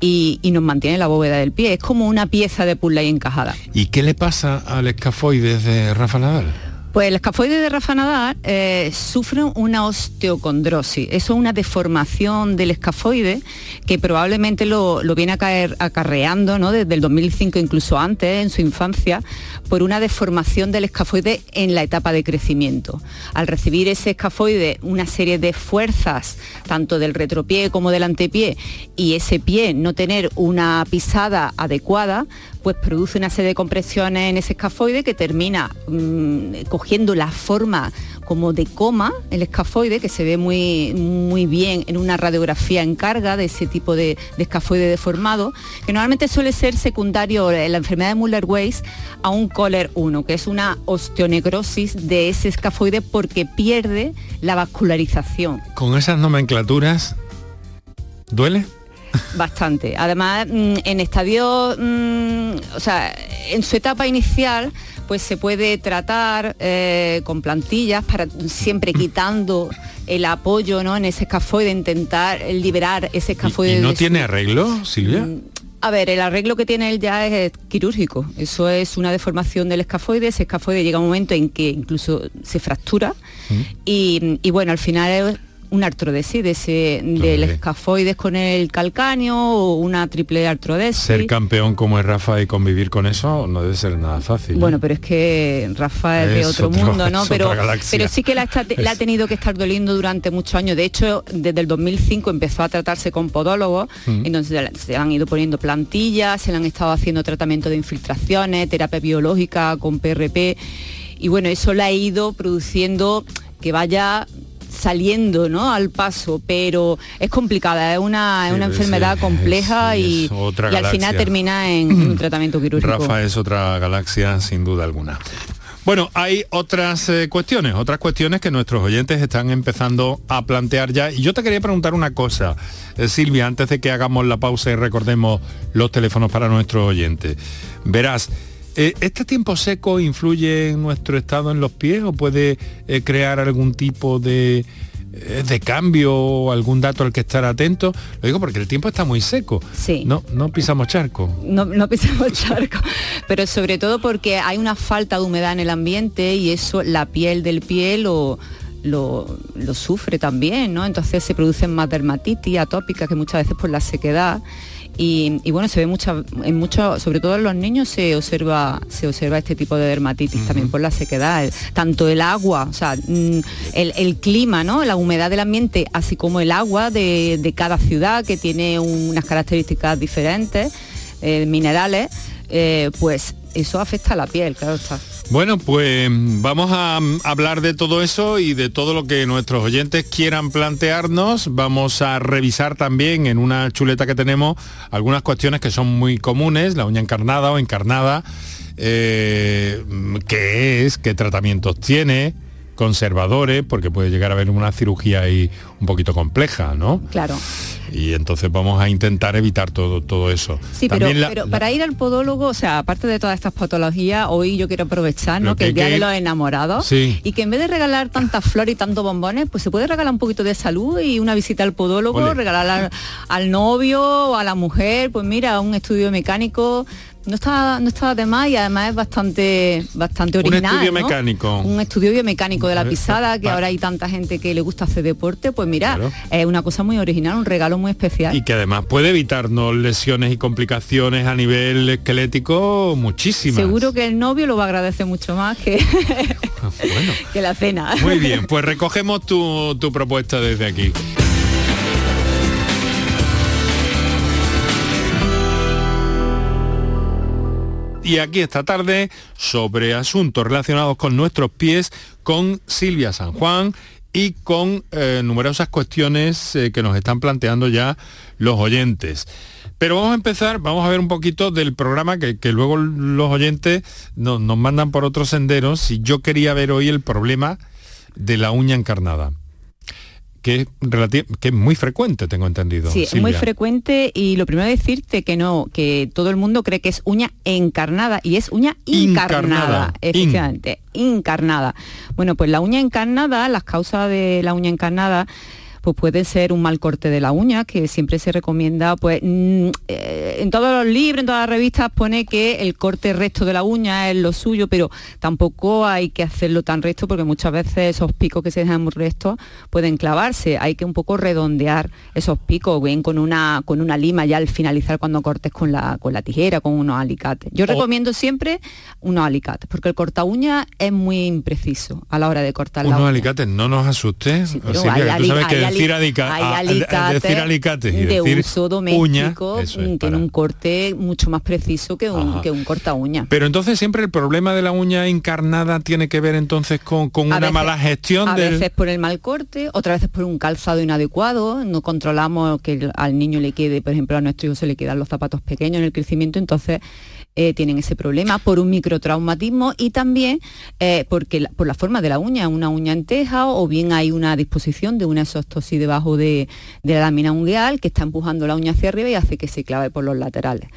y, nos mantiene la bóveda del pie como una pieza de puzzle encajada. ¿Y qué le pasa al escafoide de Rafa Nadal? Pues el escafoide de Rafa Nadal eh, sufre una osteocondrosis. Eso es una deformación del escafoide que probablemente lo, viene a caer acarreando ¿no? desde el 2005, incluso antes, en su infancia, por una deformación del escafoide en la etapa de crecimiento. Al recibir ese escafoide una serie de fuerzas, tanto del retropié como del antepié, y ese pie no tener una pisada adecuada, pues produce una serie de compresiones en ese escafoide que termina mm, cogiendo la forma como de coma, el escafoide, que se ve muy, muy bien en una radiografía en carga de ese tipo de, escafoide deformado, que normalmente suele ser secundario en la enfermedad de Muller-Weiss a un Kohler 1, que es una osteonecrosis de ese escafoide porque pierde la vascularización. Con esas nomenclaturas, ¿duele? Bastante. Además, mm, en estadio, mm, o sea, en su etapa inicial, pues se puede tratar eh, con plantillas para siempre quitando el apoyo ¿no? en ese escafoide, intentar liberar ese escafoide. ¿Y, no tiene arreglo, Silvia? Mm, a ver, el arreglo que tiene él ya es quirúrgico. Eso es una deformación del escafoide. Ese escafoide llega un momento en que incluso se fractura. Y, y, bueno, al final una artrodesis de ese, del escafoides con el calcáneo o una triple artrodesis. Ser campeón como es Rafa y convivir con eso no debe ser nada fácil. Bueno, ¿eh? pero es que Rafa es, de otro, mundo, ¿no? Pero, pero sí que la, ha tenido que estar doliendo durante muchos años. De hecho, desde el 2005 empezó a tratarse con podólogos, entonces se han ido poniendo plantillas, se le han estado haciendo tratamiento de infiltraciones, terapia biológica con PRP. Y bueno, eso le ha ido produciendo que vaya saliendo ¿no? al paso, pero es complicada, es una, una enfermedad compleja y, al final termina en un tratamiento quirúrgico. Rafa es otra galaxia sin duda alguna. Bueno, hay otras eh, cuestiones, otras cuestiones que nuestros oyentes están empezando a plantear ya. Y yo te quería preguntar una cosa, eh, Silvia, antes de que hagamos la pausa y recordemos los teléfonos para nuestros oyentes. Verás, eh, ¿Este tiempo seco influye en nuestro estado en los pies o puede eh, crear algún tipo de, eh, de cambio o algún dato al que estar atento? Lo digo porque el tiempo está muy seco. Sí. No, no pisamos charco. No, no pisamos charco, pero sobre todo porque hay una falta de humedad en el ambiente y eso la piel del pie lo, lo, sufre también, ¿no? Entonces se producen más dermatitis atópicas que muchas veces por la sequedad y, bueno, se ve mucha, en mucho, sobre todo en los niños se observa, se observa este tipo de dermatitis también por la sequedad, tanto el agua, o sea, mm, el, clima, ¿no? La humedad del ambiente, así como el agua de, cada ciudad que tiene unas características diferentes, eh, minerales, eh, pues eso afecta a la piel, claro está. Bueno, pues vamos a hablar de todo eso y de todo lo que nuestros oyentes quieran plantearnos. Vamos a revisar también en una chuleta que tenemos algunas cuestiones que son muy comunes, la uña encarnada o encarnada, eh, qué es, qué tratamientos tiene, conservadores, porque puede llegar a haber una cirugía ahí un poquito compleja, ¿no? Claro. Y entonces vamos a intentar evitar todo, todo eso. Sí, pero, para ir al podólogo, o sea, aparte de todas estas patologías, hoy yo quiero aprovechar, ¿no? Que, el día de los enamorados. Y que en vez de regalar tantas flores y tantos bombones, pues se puede regalar un poquito de salud y una visita al podólogo, regalar al, al novio o a la mujer, pues mira, un estudio mecánico no está, no está de más y además es bastante, bastante original. Un estudio mecánico. Un estudio biomecánico de la pisada, que ahora hay tanta gente que le gusta hacer deporte, pues mira, es una cosa muy original, un regalo muy especial. Y que además puede evitarnos lesiones y complicaciones a nivel esquelético muchísimas. Seguro que el novio lo va a agradecer mucho más que, que la cena. Muy bien, pues recogemos tu, tu propuesta desde aquí. Y aquí esta tarde sobre asuntos relacionados con nuestros pies con Silvia San Juan y con eh, numerosas cuestiones eh, que nos están planteando ya los oyentes. Pero vamos a empezar, vamos a ver un poquito del programa que, luego los oyentes nos mandan por otros senderos. Si yo quería ver hoy el problema de la uña encarnada que es, que es muy frecuente, tengo entendido. Sí, es muy frecuente y lo primero es decirte que no, que todo el mundo cree que es uña encarnada y es uña encarnada, efectivamente, encarnada. Bueno, pues la uña encarnada, las causas de la uña encarnada, pues puede ser un mal corte de la uña, que siempre se recomienda, pues mm, eh, en todos los libros, en todas las revistas pone que el corte recto de la uña es lo suyo, pero tampoco hay que hacerlo tan recto porque muchas veces esos picos que se dejan muy rectos pueden clavarse. Hay que un poco redondear esos picos, bien con una, con una lima ya al finalizar cuando cortes con la, con la tijera, con unos alicates. Yo recomiendo siempre unos alicates, porque el corta uña es muy impreciso a la hora de cortar la Unos uña. alicates, no nos asustes. pero Silvia, hay que tú ali- sabes que hay decir, ali- adica- hay alicates decir alicates y de decir uso uña, doméstico es mm, tiene un corte mucho más preciso que un, Ajá. que un corta uña. Pero entonces siempre el problema de la uña encarnada tiene que ver entonces con, con una veces- mala gestión a del... veces por el mal corte, otras veces por un calzado inadecuado, no controlamos que al niño le quede, por ejemplo, a nuestro hijo se le quedan los zapatos pequeños en el crecimiento, entonces eh, tienen ese problema por un microtraumatismo y también eh, porque la- por la forma de la uña, una uña en teja o bien hay una disposición de una exostosis debajo de, de la lámina ungueal que está empujando la uña hacia arriba y hace que se clave por los laterales.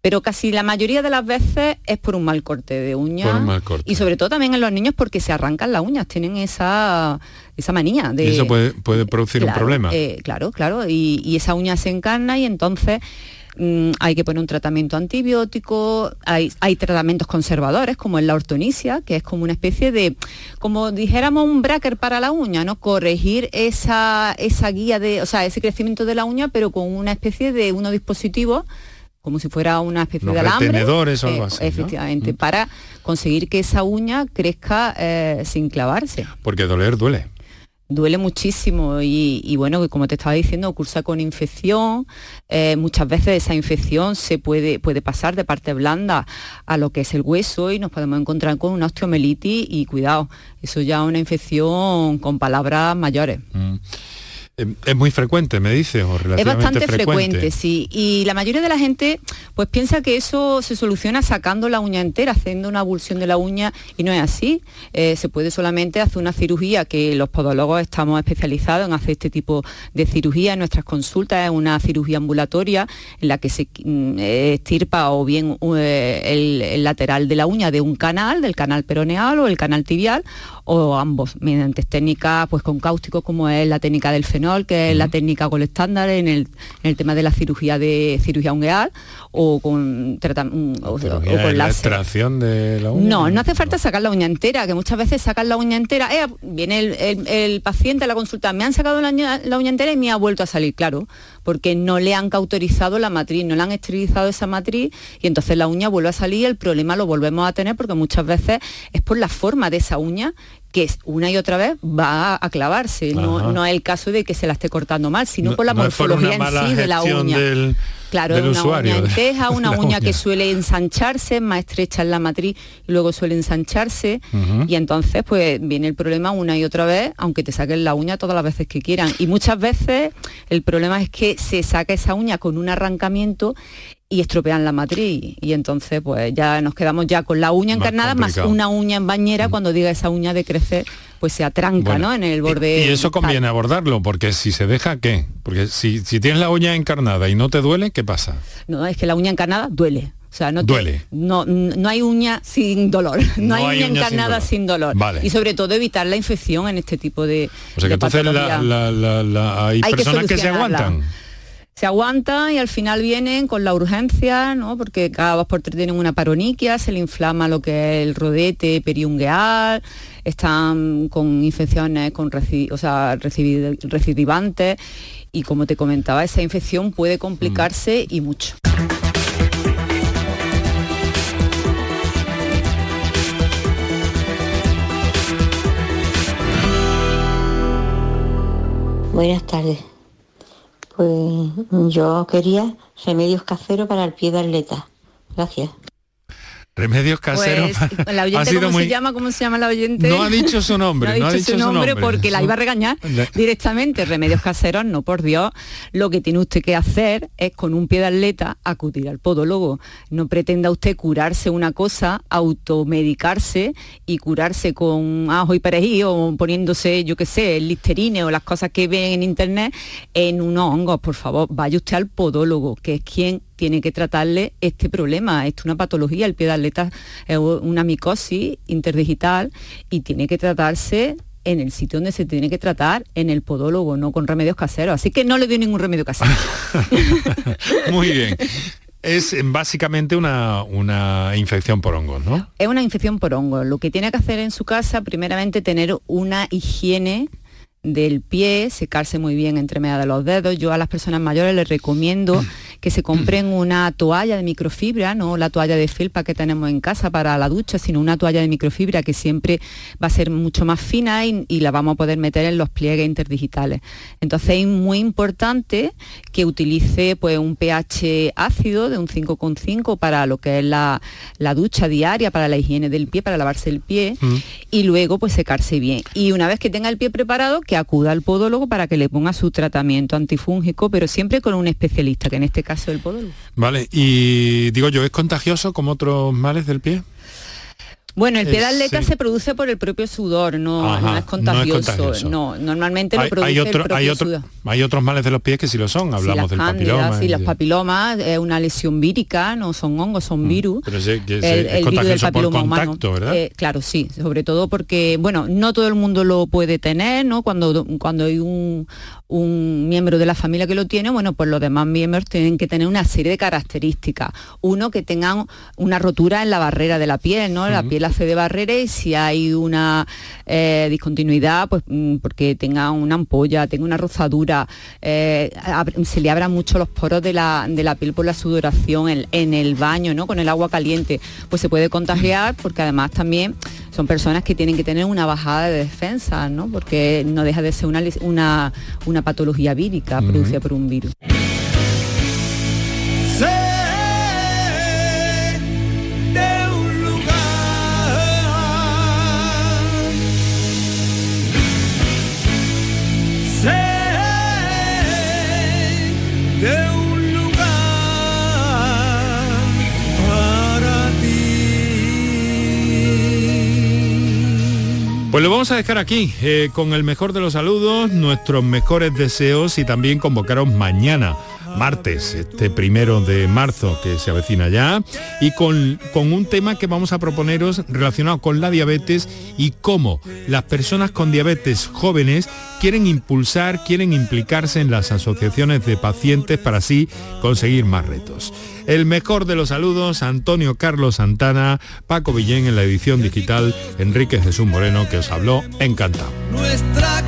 Pero casi la mayoría de las veces es por un mal corte de uña. Corte. Y sobre todo también en los niños porque se arrancan las uñas, tienen esa, esa manía de... Y eso puede, puede producir un problema. eh, claro, claro. Y, y esa uña se encarna y entonces mm, hay que poner un tratamiento antibiótico, hay, hay tratamientos conservadores como es la ortonisia, que es como una especie de, como dijéramos un bracker para la uña, ¿no? Corregir esa, esa guía de, o sea, ese crecimiento de la uña, pero con una especie de unos dispositivos como si fuera una especie Los de alambre. o algo eh, así, ¿no? Efectivamente, para conseguir que esa uña crezca eh, sin clavarse Porque doler duele. Duele muchísimo y, y bueno, como te estaba diciendo, cursa con infección. eh, muchas veces esa infección se puede, puede pasar de parte blanda a lo que es el hueso y nos podemos encontrar con una osteomelitis y cuidado, eso ya es una infección con palabras mayores. Eh, Es muy frecuente, me dice, o Es relativamente bastante frecuente. sí. Y la mayoría de la gente pues piensa que eso se soluciona sacando la uña entera, haciendo una abulsión de la uña y no es así. Eh, se puede solamente hacer una cirugía que los podólogos estamos especializados en hacer este tipo de cirugía en nuestras consultas, es una cirugía ambulatoria en la que se mm, estirpa o bien eh, el, el lateral de la uña de un canal, del canal peroneal o el canal tibial, o ambos, mediante técnicas pues con cáusticos como es la técnica del fenol, que es la técnica gold estándar en el, en el tema de la cirugía de cirugía ungueal o con, trata- mm, o- o con la extracción de la uña. No, no hace falta sacar la uña entera, que muchas veces sacan la uña entera, eh, viene el, el- el paciente a la consulta, me han sacado la uña, la uña entera y me ha vuelto a salir, claro, porque no le han cauterizado la matriz, no le han esterilizado esa matriz y entonces la uña vuelve a salir, el problema lo volvemos a tener porque muchas veces es por la forma de esa uña que una y otra vez va a clavarse, no, no es el caso de que se la esté cortando mal, sino por la no por morfología en sí de la uña. del- Claro, del es una usuario, uña en de- teja, una uña, que suele ensancharse, más estrecha en la matriz y luego suele ensancharse y entonces pues viene el problema una y otra vez, aunque te saquen la uña todas las veces que quieran. Y muchas veces el problema es que se saca esa uña con un arrancamiento y estropean la matriz y entonces pues ya nos quedamos ya con la uña encarnada más. Mm. una uña en bañera cuando diga esa uña de crecer pues se atranca Bueno, ¿no? en el borde Y eso tal. conviene abordarlo, porque si se deja, ¿qué? Porque si, si tienes la uña encarnada y no te duele, ¿qué pasa? No, es que la uña encarnada duele. O sea, no te- Duele. no, no hay uña sin dolor. No, No hay, uña sin encarnada dolor. sin dolor. Vale. Y sobre todo evitar la infección en este tipo de. O sea que de entonces la- la- la- la- hay, Hay que personas que, se solucionarla. aguantan. Se aguantan y al final vienen con la urgencia, ¿no? Porque cada dos por tres tienen una paroniquia, se le inflama lo que es el rodete periungueal, están con infecciones con reci- o sea, recidivantes y como te comentaba, esa infección puede complicarse y mucho. Buenas tardes. Pues yo quería remedios caseros para el pie de atleta. Gracias. Remedios caseros. Pues, la oyente, ¿cómo muy... se llama? ¿Cómo se llama la oyente? No ha dicho su nombre, no ha dicho, su, nombre porque la iba a regañar directamente. Remedios caseros, no, por Dios. Lo que tiene usted que hacer es con un pie de atleta acudir al podólogo. No pretenda usted curarse una cosa, automedicarse y curarse con ajo y perejil o poniéndose, yo qué sé, el listerine o las cosas que ven en internet en unos hongos. Por favor, vaya usted al podólogo, que es quien tiene que tratarle este problema. Esto es una patología, el pie de atleta es una micosis interdigital y tiene que tratarse en el sitio donde se tiene que tratar, en el podólogo, no con remedios caseros. Así que no le dio ningún remedio casero. Muy bien. Es básicamente una, una, infección por hongos, ¿no? Es una infección por hongos. Lo que tiene que hacer en su casa, primeramente, tener una higiene del pie, secarse muy bien entre medio de los dedos. Yo a las personas mayores les recomiendo que se compren una toalla de microfibra, no la toalla de felpa que tenemos en casa para la ducha, sino una toalla de microfibra que siempre va a ser mucho más fina y, la vamos a poder meter en los pliegues interdigitales. Entonces es muy importante que utilice pues, un pH ácido de un 5,5 para lo que es la, ducha diaria, para la higiene del pie, para lavarse el pie y luego pues secarse bien. Y una vez que tenga el pie preparado, que acuda al podólogo para que le ponga su tratamiento antifúngico, pero siempre con un especialista, que en este caso el podólogo. Vale, y digo yo, ¿es contagioso como otros males del pie? Bueno, el pie de atleta se produce por el propio sudor, no, es contagioso. No, normalmente lo produce hay otro, el propio hay sudor. Hay otros males de los pies que sí lo son, hablamos del papiloma. Sí, los papilomas, es una lesión vírica, no son hongos, son mm, virus. Pero es, el, virus del papiloma humano. Eh, claro, sí, sobre todo porque, bueno, no todo el mundo lo puede tener, ¿no? Cuando, cuando hay un, un miembro de la familia que lo tiene, bueno, pues los demás miembros tienen que tener una serie de características. Uno, que tengan una rotura en la barrera de la piel, ¿no? La piel hace de barrera y si hay una eh, discontinuidad, pues mm, porque tenga una ampolla, tenga una rozadura, eh, se le abran mucho los poros de la, de la piel por la sudoración en, en, el baño, ¿no? Con el agua caliente, pues se puede contagiar porque además también son personas que tienen que tener una bajada de defensa, ¿no? Porque no deja de ser una, una, una patología vírica producida por un virus. Pues lo vamos a dejar aquí, eh, con el mejor de los saludos, nuestros mejores deseos y también convocaros mañana, martes, este primero de marzo que se avecina ya, y con, con un tema que vamos a proponeros relacionado con la diabetes y cómo las personas con diabetes jóvenes quieren impulsar, quieren implicarse en las asociaciones de pacientes para así conseguir más retos. El mejor de los saludos, Antonio Carlos Santana, Paco Villén en la edición digital, Enrique Jesús Moreno que os habló, encantado. Nuestra